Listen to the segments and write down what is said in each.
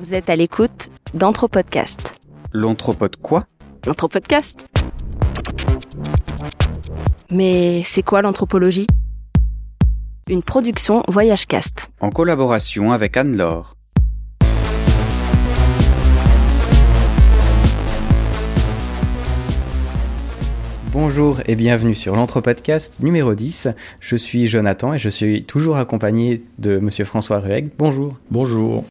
Vous êtes à l'écoute d'Anthropodcast. L'anthropode quoi? L'Anthropodcast Mais c'est quoi l'anthropologie? Une production Voyagecast. En collaboration avec Anne-Laure. Bonjour et bienvenue sur l'Anthropodcast numéro 10. Je suis Jonathan et je suis toujours accompagné de monsieur François Rueg. Bonjour. Bonjour.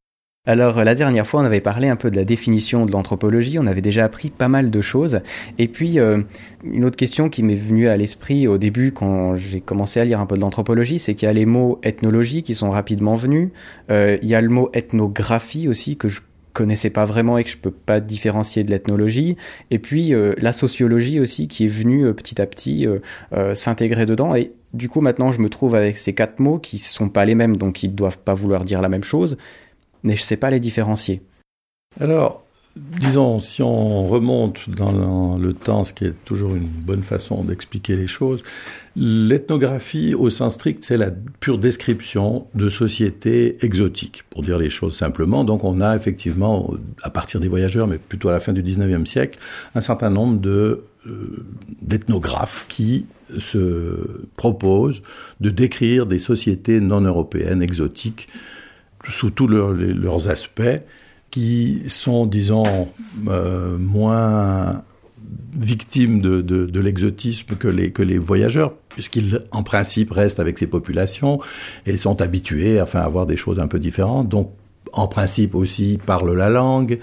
Alors la dernière fois, on avait parlé un peu de la définition de l'anthropologie, on avait déjà appris pas mal de choses. Et puis euh, une autre question qui m'est venue à l'esprit au début quand j'ai commencé à lire un peu de l'anthropologie, c'est qu'il y a les mots ethnologie qui sont rapidement venus. Euh, il y a le mot ethnographie aussi que je connaissais pas vraiment et que je peux pas différencier de l'ethnologie et puis euh, la sociologie aussi qui est venue petit à petit s'intégrer dedans et du coup maintenant je me trouve avec ces quatre mots qui sont pas les mêmes donc ils doivent pas vouloir dire la même chose mais je sais pas les différencier. Alors disons, si on remonte dans le temps, ce qui est toujours une bonne façon d'expliquer les choses, l'ethnographie, au sens strict, c'est la pure description de sociétés exotiques, pour dire les choses simplement. Donc on a effectivement, à partir des voyageurs, mais plutôt à la fin du 19e siècle, un certain nombre euh, d'ethnographes qui se proposent de décrire des sociétés non européennes exotiques sous tous leurs aspects qui sont, disons, euh, moins victimes de, de, l'exotisme que les, que les voyageurs, puisqu'ils, en principe, restent avec ces populations et sont habitués à avoir des choses un peu différentes. Donc, en principe aussi, parlent la langue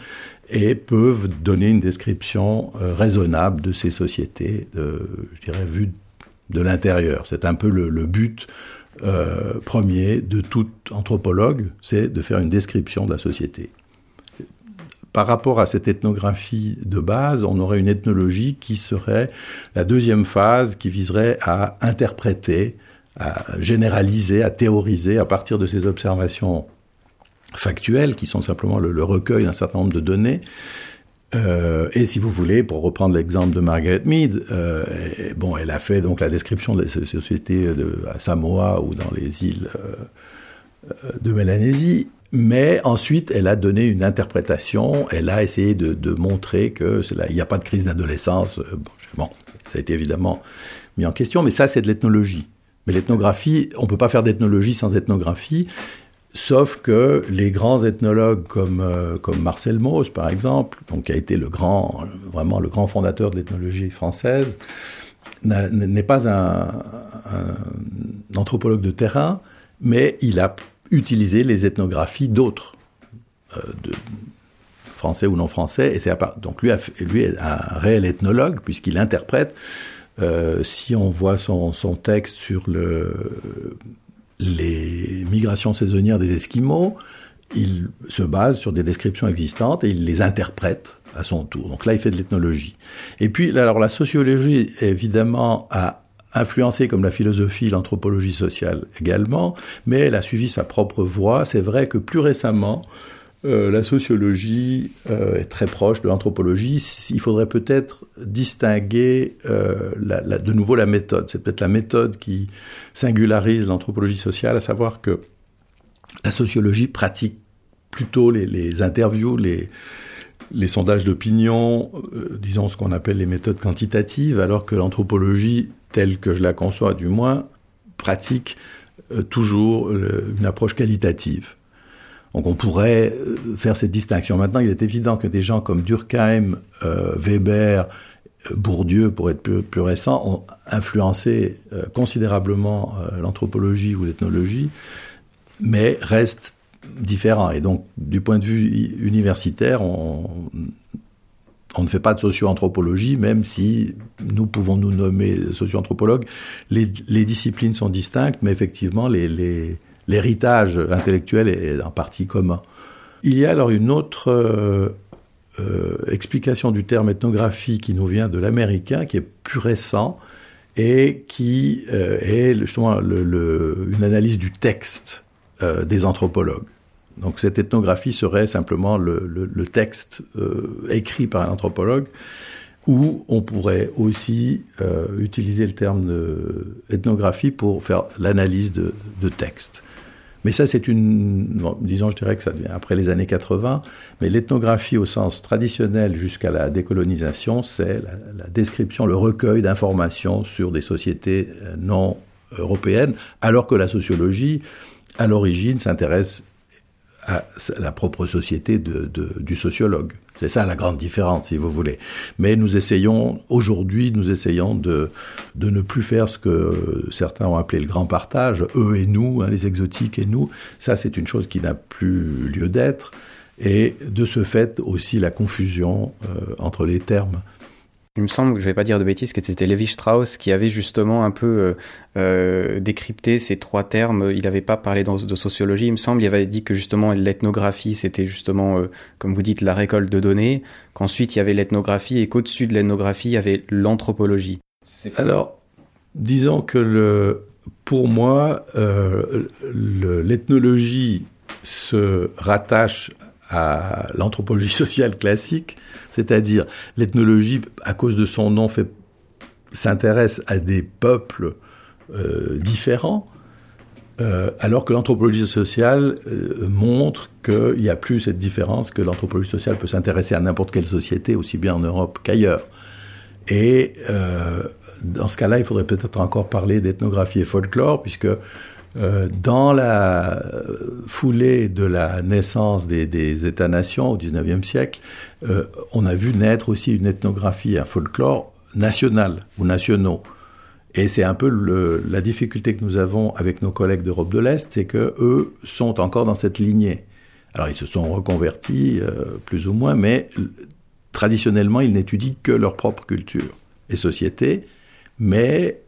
et peuvent donner une description euh, raisonnable de ces sociétés, je dirais, vues de l'intérieur. C'est un peu le but euh, premier de tout anthropologue, c'est de faire une description de la société par rapport à cette ethnographie de base, on aurait une ethnologie qui serait la deuxième phase qui viserait à interpréter, à généraliser, à théoriser à partir de ces observations factuelles qui sont simplement le, recueil d'un certain nombre de données. Euh, et si vous voulez, pour reprendre l'exemple de Margaret Mead, euh, bon, elle a fait donc la description des sociétés de, à Samoa ou dans les îles euh, de Mélanésie. Mais ensuite, elle a donné une interprétation, elle a essayé de, montrer que il n'y a pas de crise d'adolescence. Bon, ça a été évidemment mis en question, mais ça, c'est de l'ethnologie. Mais l'ethnographie, on ne peut pas faire d'ethnologie sans ethnographie, sauf que les grands ethnologues comme, euh, comme Marcel Mauss, par exemple, donc, qui a été le grand, vraiment le grand fondateur de l'ethnologie française, n'est pas un, anthropologue de terrain, mais il a utiliser les ethnographies d'autres, euh, français ou non français. Et c'est donc lui, lui est un réel ethnologue puisqu'il interprète. Euh, si on voit son, texte sur le, les migrations saisonnières des Esquimaux, il se base sur des descriptions existantes et il les interprète à son tour. Donc là, il fait de l'ethnologie. Et puis, alors la sociologie, évidemment, a influencée comme la philosophie, l'anthropologie sociale également, mais elle a suivi sa propre voie. C'est vrai que plus récemment, euh, la sociologie euh, est très proche de l'anthropologie. Il faudrait peut-être distinguer euh, de nouveau la méthode. C'est peut-être la méthode qui singularise l'anthropologie sociale, à savoir que la sociologie pratique plutôt les, interviews, les, les sondages d'opinion, disons ce qu'on appelle les méthodes quantitatives, alors que l'anthropologie telle que je la conçois du moins, pratique toujours une approche qualitative. Donc on pourrait euh, faire cette distinction. Maintenant, il est évident que des gens comme Durkheim, Weber, Bourdieu, pour être plus, récent, ont influencé considérablement l'anthropologie ou l'ethnologie, mais restent différents. Et donc, du point de vue universitaire, on, ne fait pas de socio-anthropologie, même si nous pouvons nous nommer socio-anthropologues. Les, disciplines sont distinctes, mais effectivement, l'héritage intellectuel est en partie commun. Il y a alors une autre euh, euh, explication du terme ethnographie qui nous vient de l'américain, qui est plus récent et qui euh, est justement une analyse du texte des anthropologues. Donc cette ethnographie serait simplement le, texte écrit par un anthropologue, ou on pourrait aussi utiliser le terme d'ethnographie pour faire l'analyse de, texte. Mais ça, c'est une, disons, je dirais que ça vient après les années 80, mais l'ethnographie au sens traditionnel jusqu'à la décolonisation, c'est la, la, description, le recueil d'informations sur des sociétés euh, non européennes, alors que la sociologie, à l'origine, s'intéresse à la propre société du sociologue. C'est ça la grande différence, si vous voulez. Mais nous essayons, aujourd'hui, nous essayons de, de ne plus faire ce que certains ont appelé le grand partage, eux et nous, hein, les exotiques et nous. Ça, c'est une chose qui n'a plus lieu d'être. Et de ce fait aussi la confusion euh, entre les termes. Il me semble, je vais pas dire de bêtises, que c'était Lévi Strauss qui avait justement un peu euh, euh, décrypté ces trois termes. Il n'avait pas parlé de sociologie, il me semble. Il avait dit que justement l'ethnographie, c'était justement, euh, comme vous dites, la récolte de données. Qu'ensuite il y avait l'ethnographie et qu'au-dessus de l'ethnographie, il y avait l'anthropologie. Alors, disons que le, pour moi, l'ethnologie se rattache à l'anthropologie sociale classique, c'est-à-dire l'ethnologie, à cause de son nom, s'intéresse à des peuples euh, différents, euh, alors que l'anthropologie sociale euh, montre qu'il n'y a plus cette différence, que l'anthropologie sociale peut s'intéresser à n'importe quelle société, aussi bien en Europe qu'ailleurs. Et dans ce cas-là, il faudrait peut-être encore parler d'ethnographie et folklore, puisque euh, dans la foulée de la naissance des, États-nations au XIXe siècle, euh, on a vu naître aussi une ethnographie, un folklore national ou nationaux. Et c'est un peu la difficulté que nous avons avec nos collègues d'Europe de l'Est, c'est que eux sont encore dans cette lignée. Alors ils se sont reconvertis euh, plus ou moins, mais traditionnellement ils n'étudient que leur propre culture et société, mais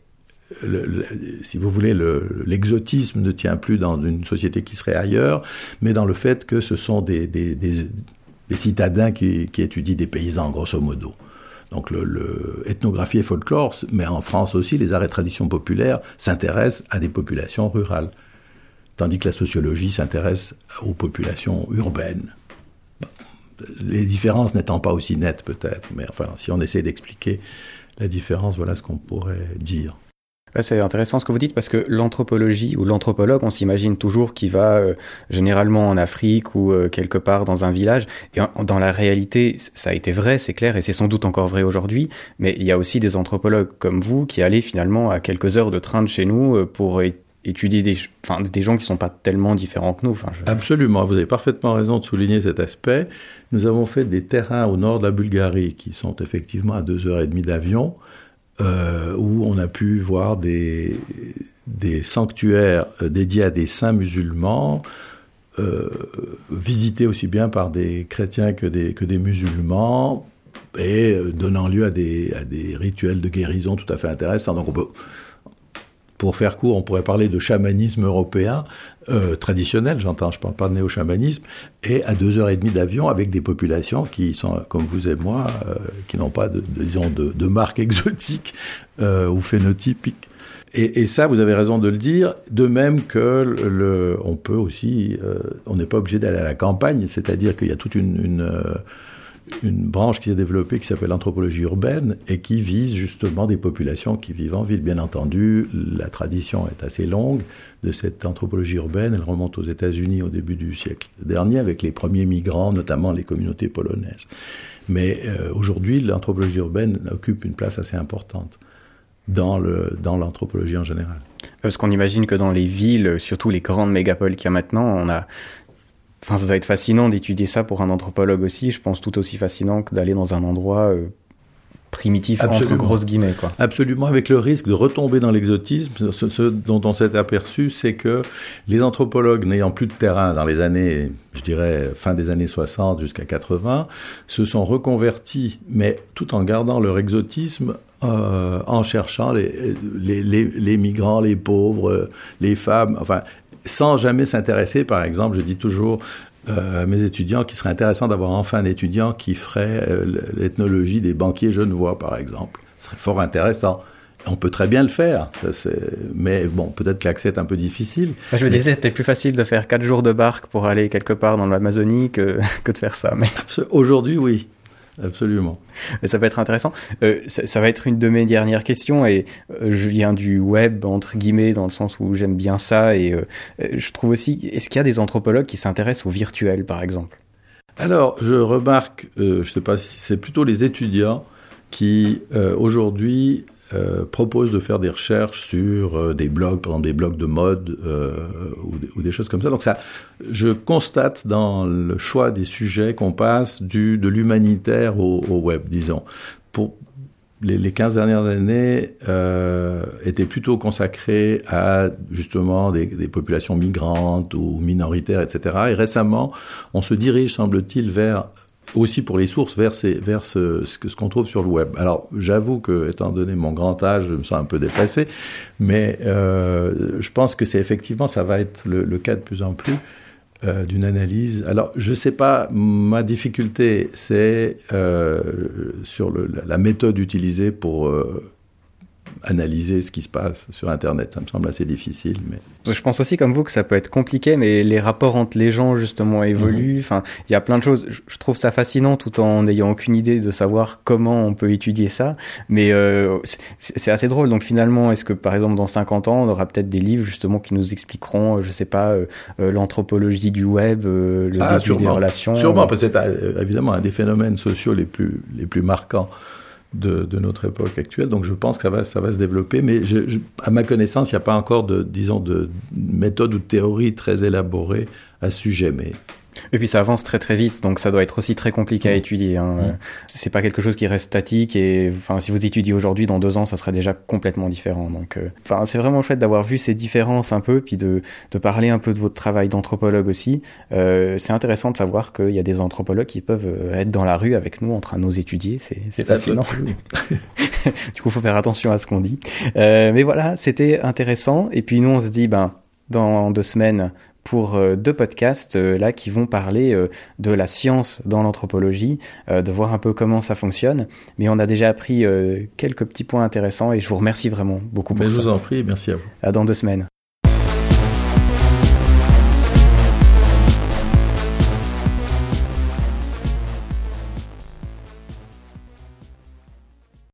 si vous voulez, l'exotisme ne tient plus dans une société qui serait ailleurs, mais dans le fait que ce sont des, citadins qui, étudient des paysans, grosso modo. Donc le, le, folklore, mais en France aussi, les arts et traditions populaires s'intéressent à des populations rurales, tandis que la sociologie s'intéresse aux populations urbaines. Les différences n'étant pas aussi nettes peut-être, mais enfin, si on essaie d'expliquer la différence, voilà ce qu'on pourrait dire. C'est intéressant ce que vous dites parce que l'anthropologie ou l'anthropologue, on s'imagine toujours qu'il va euh, généralement en Afrique ou euh, quelque part dans un village. Et dans la réalité, ça a été vrai, c'est clair, et c'est sans doute encore vrai aujourd'hui. Mais il y a aussi des anthropologues comme vous qui allaient finalement à quelques heures de train de chez nous euh, pour étudier des, gens qui sont pas tellement différents que nous. Absolument, vous avez parfaitement raison de souligner cet aspect. Nous avons fait des terrains au nord de la Bulgarie qui sont effectivement à deux heures et demie d'avion euh, où on a pu voir des, sanctuaires euh, dédiés à des saints musulmans, euh, visités aussi bien par des chrétiens que des, musulmans, et donnant lieu à des, à des rituels de guérison tout à fait intéressants. Donc on peut, pour faire court, on pourrait parler de chamanisme européen euh, traditionnel, j'entends, je ne parle pas de néo-chamanisme, et à deux heures et demie d'avion avec des populations qui sont, comme vous et moi, euh, qui n'ont pas, de, de, disons, de, de marque exotique euh, ou phénotypique. Et, et, ça, vous avez raison de le dire, de même que le, on peut aussi, euh, on n'est pas obligé d'aller à la campagne, c'est-à-dire qu'il y a toute une, une euh, une branche qui s'est développée qui s'appelle l'anthropologie urbaine et qui vise justement des populations qui vivent en ville. Bien entendu, la tradition est assez longue de cette anthropologie urbaine. Elle remonte aux États-Unis au début du siècle dernier avec les premiers migrants, notamment les communautés polonaises. Mais euh, aujourd'hui, l'anthropologie urbaine occupe une place assez importante dans l'anthropologie dans en général. Parce qu'on imagine que dans les villes, surtout les grandes mégapoles qu'il y a maintenant, on a Enfin, ça doit être fascinant d'étudier ça pour un anthropologue aussi. Je pense tout aussi fascinant que d'aller dans un endroit euh, primitif Absolument. entre grosses guillemets. Quoi. Absolument, avec le risque de retomber dans l'exotisme. Ce, ce, dont on s'est aperçu, c'est que les anthropologues n'ayant plus de terrain dans les années, je dirais, fin des années 60 jusqu'à 80, se sont reconvertis, mais tout en gardant leur exotisme, euh, en cherchant les, les, les, les, migrants, les pauvres, les femmes, enfin, sans jamais s'intéresser, par exemple, je dis toujours euh, à mes étudiants qu'il serait intéressant d'avoir enfin un étudiant qui ferait euh, l'ethnologie des banquiers genevois, par exemple. Ce serait fort intéressant. On peut très bien le faire, mais bon, peut-être que l'accès est un peu difficile. Je me disais, c'était plus facile de faire quatre jours de barque pour aller quelque part dans l'Amazonie que, que de faire ça. Mais... Aujourd'hui, oui. Absolument. Ça peut être intéressant. Euh, ça, ça, va être une de mes dernières questions et euh, je viens du web entre guillemets dans le sens où j'aime bien ça et euh, je trouve aussi. Est-ce qu'il y a des anthropologues qui s'intéressent au virtuel, par exemple? Alors, je remarque, je ne sais pas si c'est plutôt les étudiants qui aujourd'hui euh, propose de faire des recherches sur euh, des blogs, exemple des blogs de mode euh, ou, des choses comme ça. Donc ça, je constate dans le choix des sujets qu'on passe de l'humanitaire au, web, disons. Pour les, les 15 dernières années étaient plutôt consacrées à justement des populations migrantes ou minoritaires, etc. Et récemment, on se dirige, semble-t-il, vers aussi pour les sources vers, vers ce, ce, qu'on trouve sur le web. Alors j'avoue que, étant donné mon grand âge, je me sens un peu dépassé, mais euh, je pense que c'est effectivement, ça va être le, cas de plus en plus euh, d'une analyse. Alors je sais pas, ma difficulté, c'est euh, sur la méthode utilisée pour analyser ce qui se passe sur Internet. Ça me semble assez difficile. Mais... Je pense aussi, comme vous, que ça peut être compliqué, mais les rapports entre les gens, justement, évoluent. Mhm. Enfin, il y a plein de choses. Je trouve ça fascinant tout en n'ayant aucune idée de savoir comment on peut étudier ça. Mais euh, c'est assez drôle. Donc finalement, est-ce que, par exemple, dans 50 ans, on aura peut-être des livres, justement, qui nous expliqueront, je sais pas, euh, euh, l'anthropologie du web, le ah, début des relations Sûrement, parce que c'est évidemment un des phénomènes sociaux les plus, les plus marquants de, notre époque actuelle. Donc je pense que ça va, ça va se développer, mais à ma connaissance, il n'y a pas encore de, disons, de méthode ou de théorie très élaborée à ce sujet. Mais et puis ça avance très très vite, donc ça doit être aussi très compliqué à mmh. étudier. Hein. Mmh. C'est pas quelque chose qui reste statique et enfin si vous étudiez aujourd'hui, dans deux ans, ça serait déjà complètement différent. Donc, euh, enfin c'est vraiment le fait d'avoir vu ces différences un peu, puis de, de parler un peu de votre travail d'anthropologue aussi. Euh, c'est intéressant de savoir qu'il y a des anthropologues qui peuvent euh, être dans la rue avec nous en train de nous étudier. C'est c'est fascinant. du coup, faut faire attention à ce qu'on dit. Euh, mais voilà, c'était intéressant. Et puis nous, on se dit ben dans deux semaines, pour euh, deux podcasts euh, là qui vont parler euh, de la science dans l'anthropologie, de voir un peu comment ça fonctionne. Mais on a déjà appris quelques petits points intéressants et je vous remercie vraiment beaucoup pour Mais ça. Je vous en prie, merci à vous. À dans deux semaines.